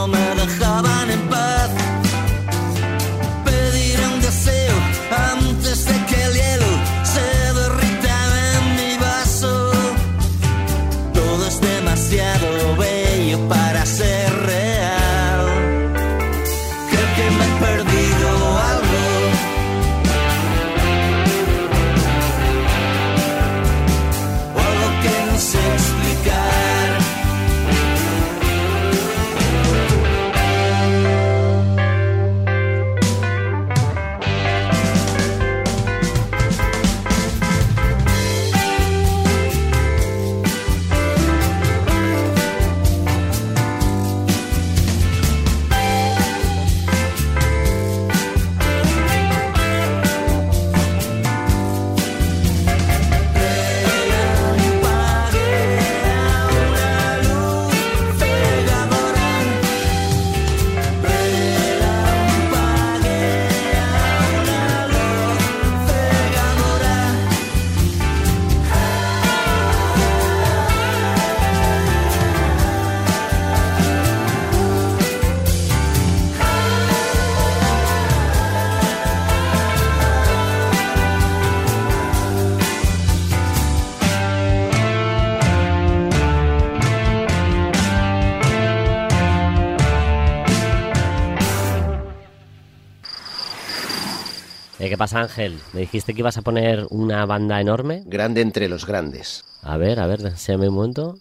[SPEAKER 6] pasa, Ángel? Me dijiste que ibas a poner una banda enorme.
[SPEAKER 9] Grande entre los grandes.
[SPEAKER 6] A ver, a ver, enséñame un momento.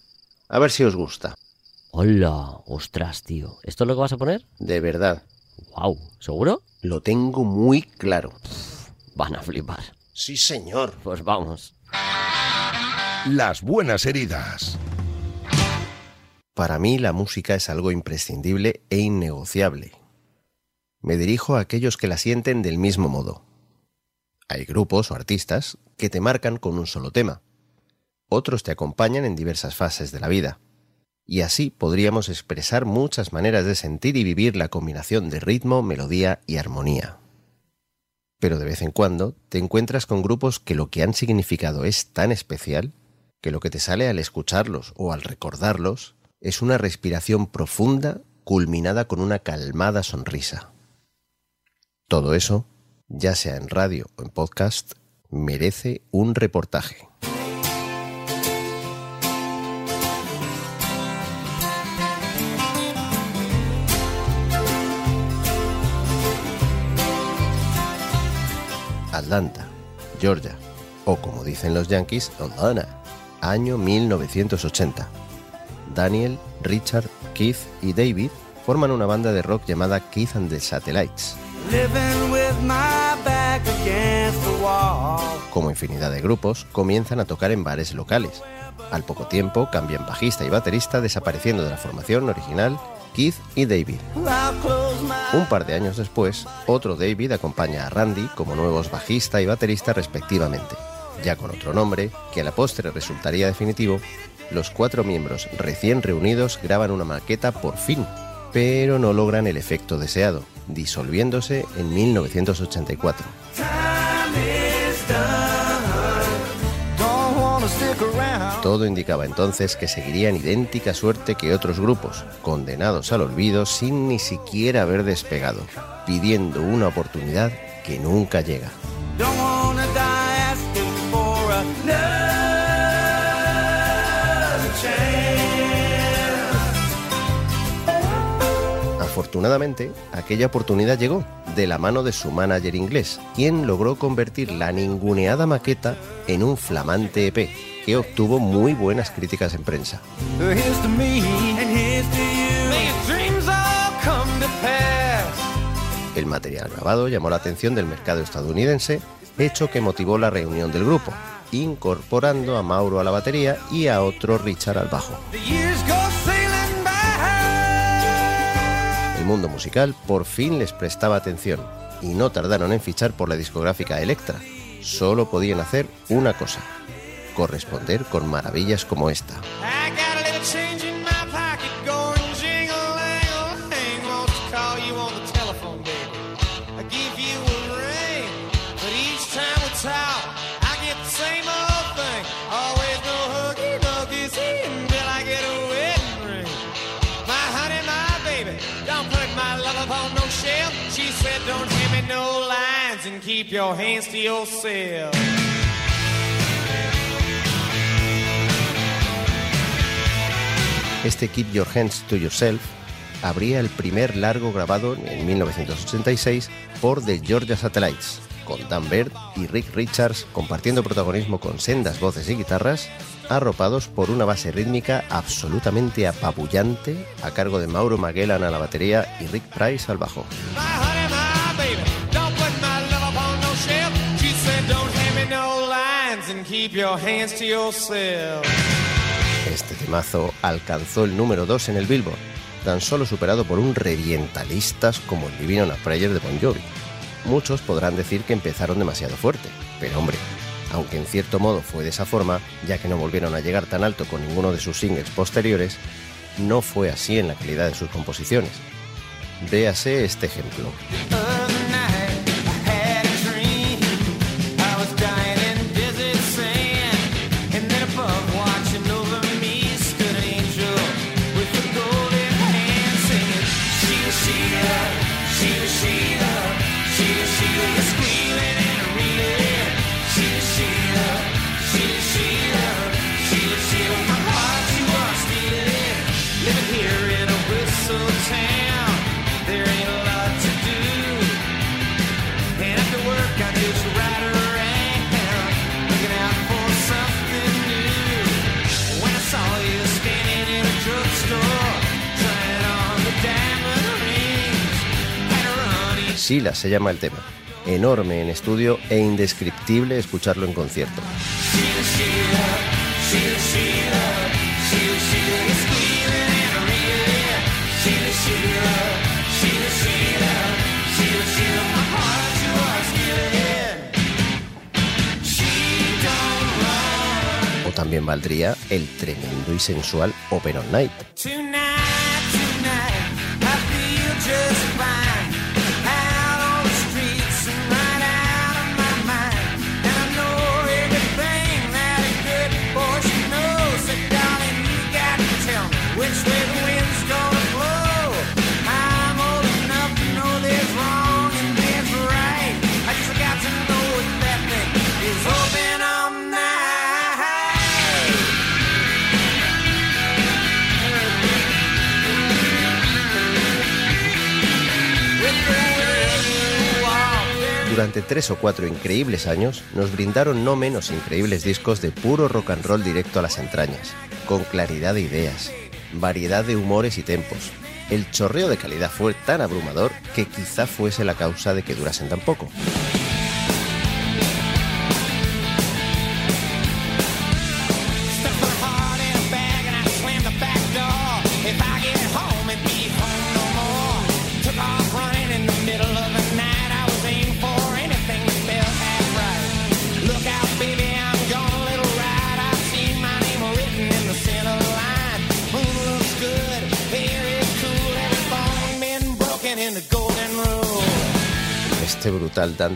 [SPEAKER 9] A ver si os gusta.
[SPEAKER 6] Hola, ostras, tío. ¿Esto es lo que vas a poner?
[SPEAKER 9] De verdad.
[SPEAKER 6] Wow, ¿seguro?
[SPEAKER 9] Lo tengo muy claro.
[SPEAKER 6] Van a flipar.
[SPEAKER 9] Sí, señor.
[SPEAKER 6] Pues vamos.
[SPEAKER 4] Las buenas heridas.
[SPEAKER 9] Para mí la música es algo imprescindible e innegociable. Me dirijo a aquellos que la sienten del mismo modo. Hay grupos o artistas que te marcan con un solo tema. Otros te acompañan en diversas fases de la vida. Y así podríamos expresar muchas maneras de sentir y vivir la combinación de ritmo, melodía y armonía. Pero de vez en cuando te encuentras con grupos que lo que han significado es tan especial que lo que te sale al escucharlos o al recordarlos es una respiración profunda culminada con una calmada sonrisa. Todo eso, ya sea en radio o en podcast, merece un reportaje. Atlanta, Georgia, o como dicen los yankees, Atlanta, año 1980. Daniel, Richard, Keith y David forman una banda de rock llamada Keith and the Satellites. Como infinidad de grupos, comienzan a tocar en bares locales. Al poco tiempo cambian bajista y baterista, desapareciendo de la formación original Keith y David. Un par de años después, otro David acompaña a Randy como nuevos bajista y baterista respectivamente. Ya con otro nombre, que a la postre resultaría definitivo, los cuatro miembros recién reunidos graban una maqueta por fin, pero no logran el efecto deseado, disolviéndose en 1984.
[SPEAKER 7] don't wanna stick around.
[SPEAKER 9] Todo indicaba entonces que seguirían idéntica suerte que otros grupos, condenados al olvido sin ni siquiera haber despegado, pidiendo una oportunidad que nunca llega. Afortunadamente, aquella oportunidad llegó de la mano de su manager inglés, quien logró convertir la ninguneada maqueta en un flamante EP que obtuvo muy buenas críticas en prensa. El material grabado llamó la atención del mercado estadounidense, hecho que motivó la reunión del grupo, incorporando a Mauro a la batería y a otro Richard al bajo. Mundo musical por fin les prestaba atención y no tardaron en fichar por la discográfica Elektra. Solo podían hacer una cosa, corresponder con maravillas como esta. She said, don't hand me no lines and keep your hands to yourself.
[SPEAKER 10] Este Keep Your Hands to Yourself abría el primer largo grabado en 1986 por The Georgia Satellites, con Dan Baird y Rick Richards compartiendo protagonismo con sendas voces y guitarras, arropados por una base rítmica absolutamente apabullante a cargo de Mauro Magellan a la batería y Rick Price al bajo. Este temazo alcanzó el número 2 en el Billboard, tan solo superado por un revientalistas como el Divino Na Prayer de Bon Jovi. Muchos podrán decir que empezaron demasiado fuerte, pero hombre, aunque en cierto modo fue de esa forma, ya que no volvieron a llegar tan alto con ninguno de sus singles posteriores, no fue así en la calidad de sus composiciones. Véase este ejemplo. Sila se llama el tema. Enorme en estudio e indescriptible escucharlo en concierto. O también valdría el tremendo y sensual Open All Night. Durante tres o cuatro increíbles años nos brindaron no menos increíbles discos de puro rock and roll directo a las entrañas, con claridad de ideas, variedad de humores y tempos. El chorreo de calidad fue tan abrumador que quizá fuese la causa de que durasen tan poco.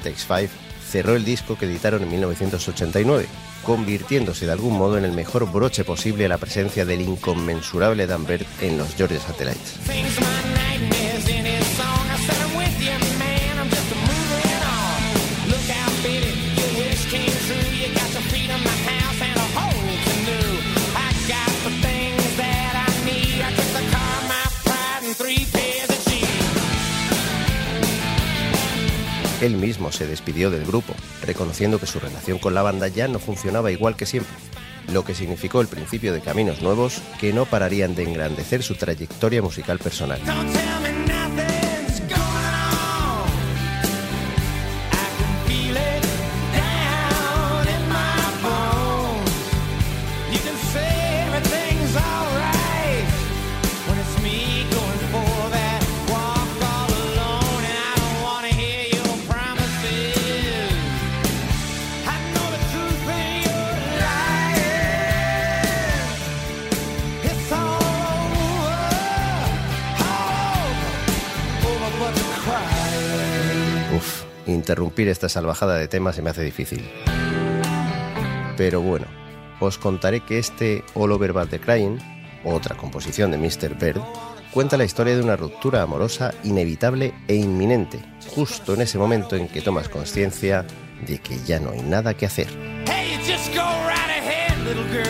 [SPEAKER 10] Dante X5 cerró el disco que editaron en 1989, convirtiéndose de algún modo en el mejor broche posible a la presencia del inconmensurable Dan Baird en los Georgia Satellites. Él mismo se despidió del grupo, reconociendo que su relación con la banda ya no funcionaba igual que siempre, lo que significó el principio de caminos nuevos que no pararían de engrandecer su trayectoria musical personal. Interrumpir esta salvajada de temas se me hace difícil. Pero bueno, os contaré que este All Over But the Crying, otra composición de Mr. Bird,
[SPEAKER 4] cuenta la historia de una ruptura amorosa inevitable e inminente, justo en ese momento en que tomas conciencia de que ya no hay nada que hacer.
[SPEAKER 10] Hey, just go right ahead, little girl.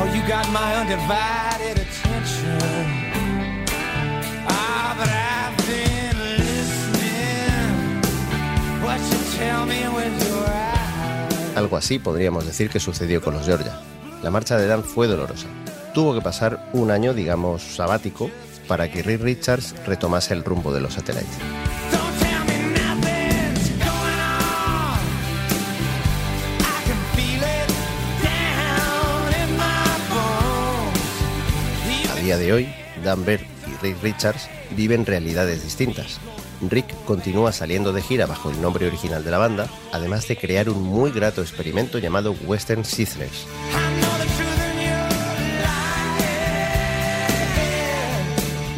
[SPEAKER 10] Oh, you got my
[SPEAKER 4] Algo así podríamos decir que sucedió con los Georgia. La marcha de Dan fue dolorosa. Tuvo que pasar un año, digamos, sabático para que Rick Richards retomase el rumbo de los
[SPEAKER 10] bones.
[SPEAKER 4] A día de hoy, Dan Baird y Rick Richards viven realidades distintas. Rick continúa saliendo de gira bajo el nombre original de la banda, además de crear un muy grato experimento llamado Western Sizzlers.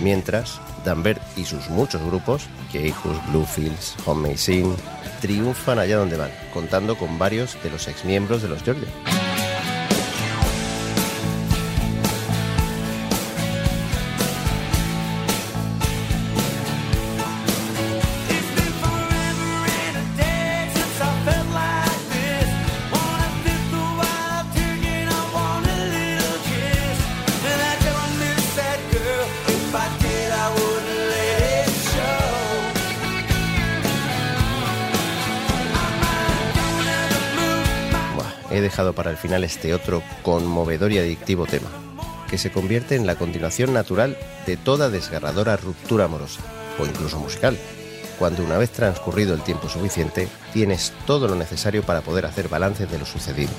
[SPEAKER 4] Mientras, Dan Baird y sus muchos grupos, Keihus, Bluefields, Home May Sing, triunfan allá donde van, contando con varios de los exmiembros de los Georgia. Final este otro conmovedor y adictivo tema, que se convierte en la continuación natural de toda desgarradora ruptura amorosa, o incluso musical, cuando una vez transcurrido el tiempo suficiente, tienes todo lo necesario para poder hacer balance de lo sucedido.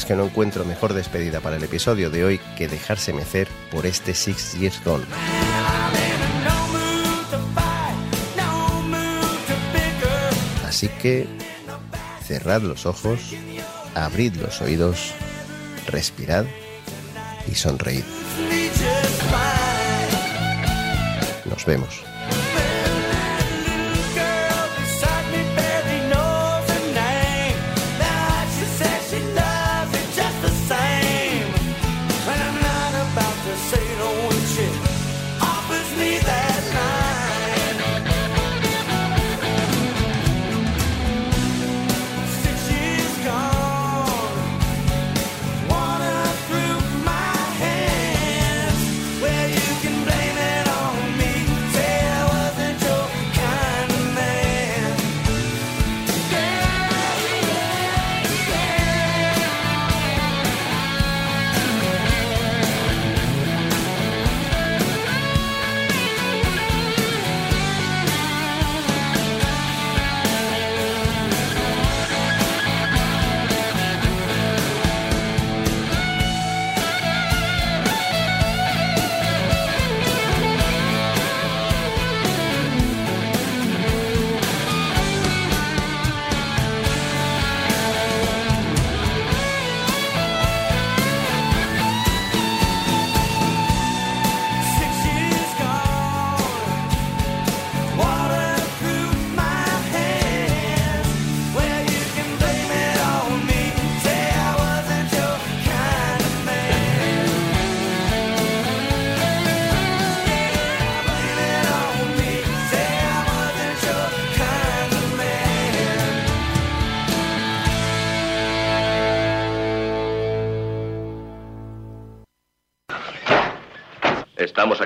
[SPEAKER 4] Es que no encuentro mejor despedida para el episodio de hoy que dejarse mecer por este Six Years Gone. Así que cerrad los ojos, abrid los oídos, respirad y sonreíd. Nos vemos.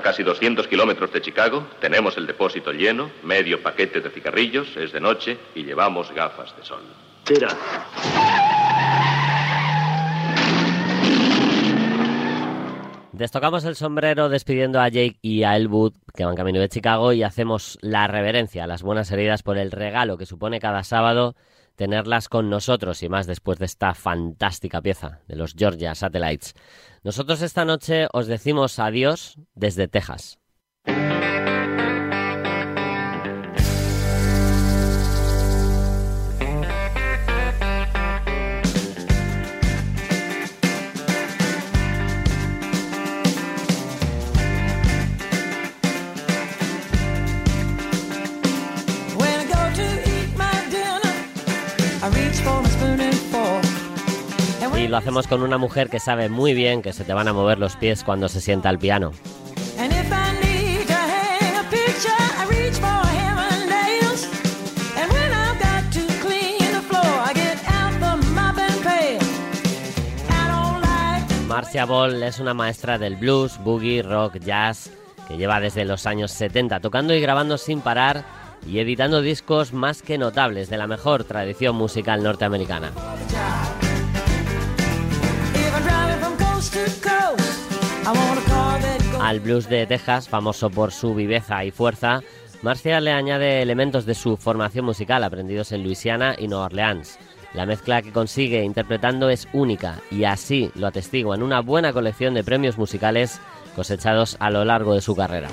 [SPEAKER 11] Casi 200 kilómetros de Chicago, tenemos el depósito lleno, medio paquete de cigarrillos, es de noche y llevamos gafas de sol.
[SPEAKER 12] Tira.
[SPEAKER 1] Destocamos el sombrero despidiendo a Jake y a Elwood, que van camino de Chicago, y hacemos la reverencia a las buenas heridas por el regalo que supone cada sábado tenerlas con nosotros y más después de esta fantástica pieza de los Georgia Satellites. Nosotros esta noche os decimos adiós desde Texas. Lo hacemos con una mujer que sabe muy bien que se te van a mover los pies cuando se sienta al piano. Marcia Ball es una maestra del blues, boogie, rock, jazz, que lleva desde los años 70 tocando y grabando sin parar y editando discos más que notables de la mejor tradición musical norteamericana. Al blues de Texas, famoso por su viveza y fuerza, Marcia le añade elementos de su formación musical aprendidos en Luisiana y Nueva Orleans. La mezcla que consigue interpretando es única y así lo atestigua en una buena colección de premios musicales cosechados a lo largo de su carrera.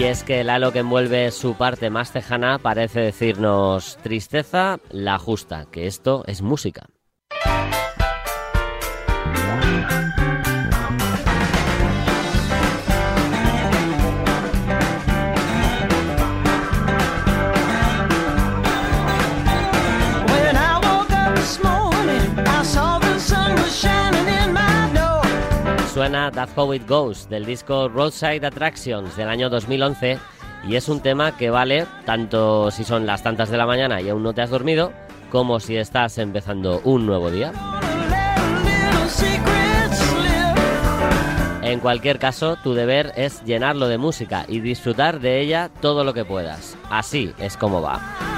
[SPEAKER 1] Y es que el halo que envuelve su parte más tejana parece decirnos tristeza, la justa, que esto es música. Suena That's How It Goes del disco Roadside Attractions del año 2011 y es un tema que vale tanto si son las tantas de la mañana y aún no te has dormido como si estás empezando un nuevo día. En cualquier caso, tu deber es llenarlo de música y disfrutar de ella todo lo que puedas. Así es como va.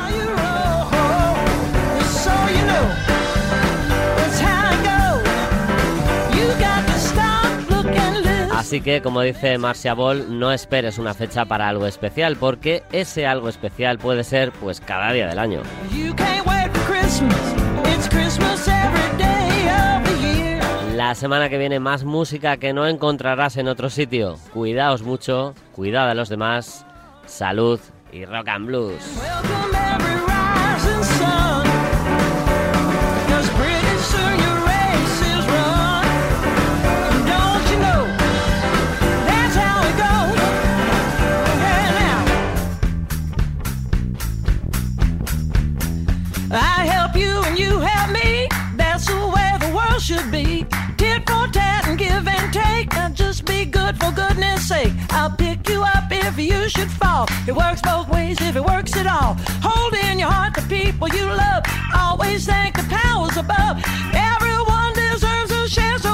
[SPEAKER 1] Así que, como dice Marcia Ball, no esperes una fecha para algo especial, porque ese algo especial puede ser pues cada día del año. La semana que viene más música que no encontrarás en otro sitio. Cuidaos mucho, cuidad a los demás, salud y rock and blues.
[SPEAKER 13] Tit for tat and give and take. Now just be good for goodness sake. I'll pick you up if you should fall. It works both ways if it works at all. Hold in your heart the people you love. Always thank the powers above. Everyone deserves a chance.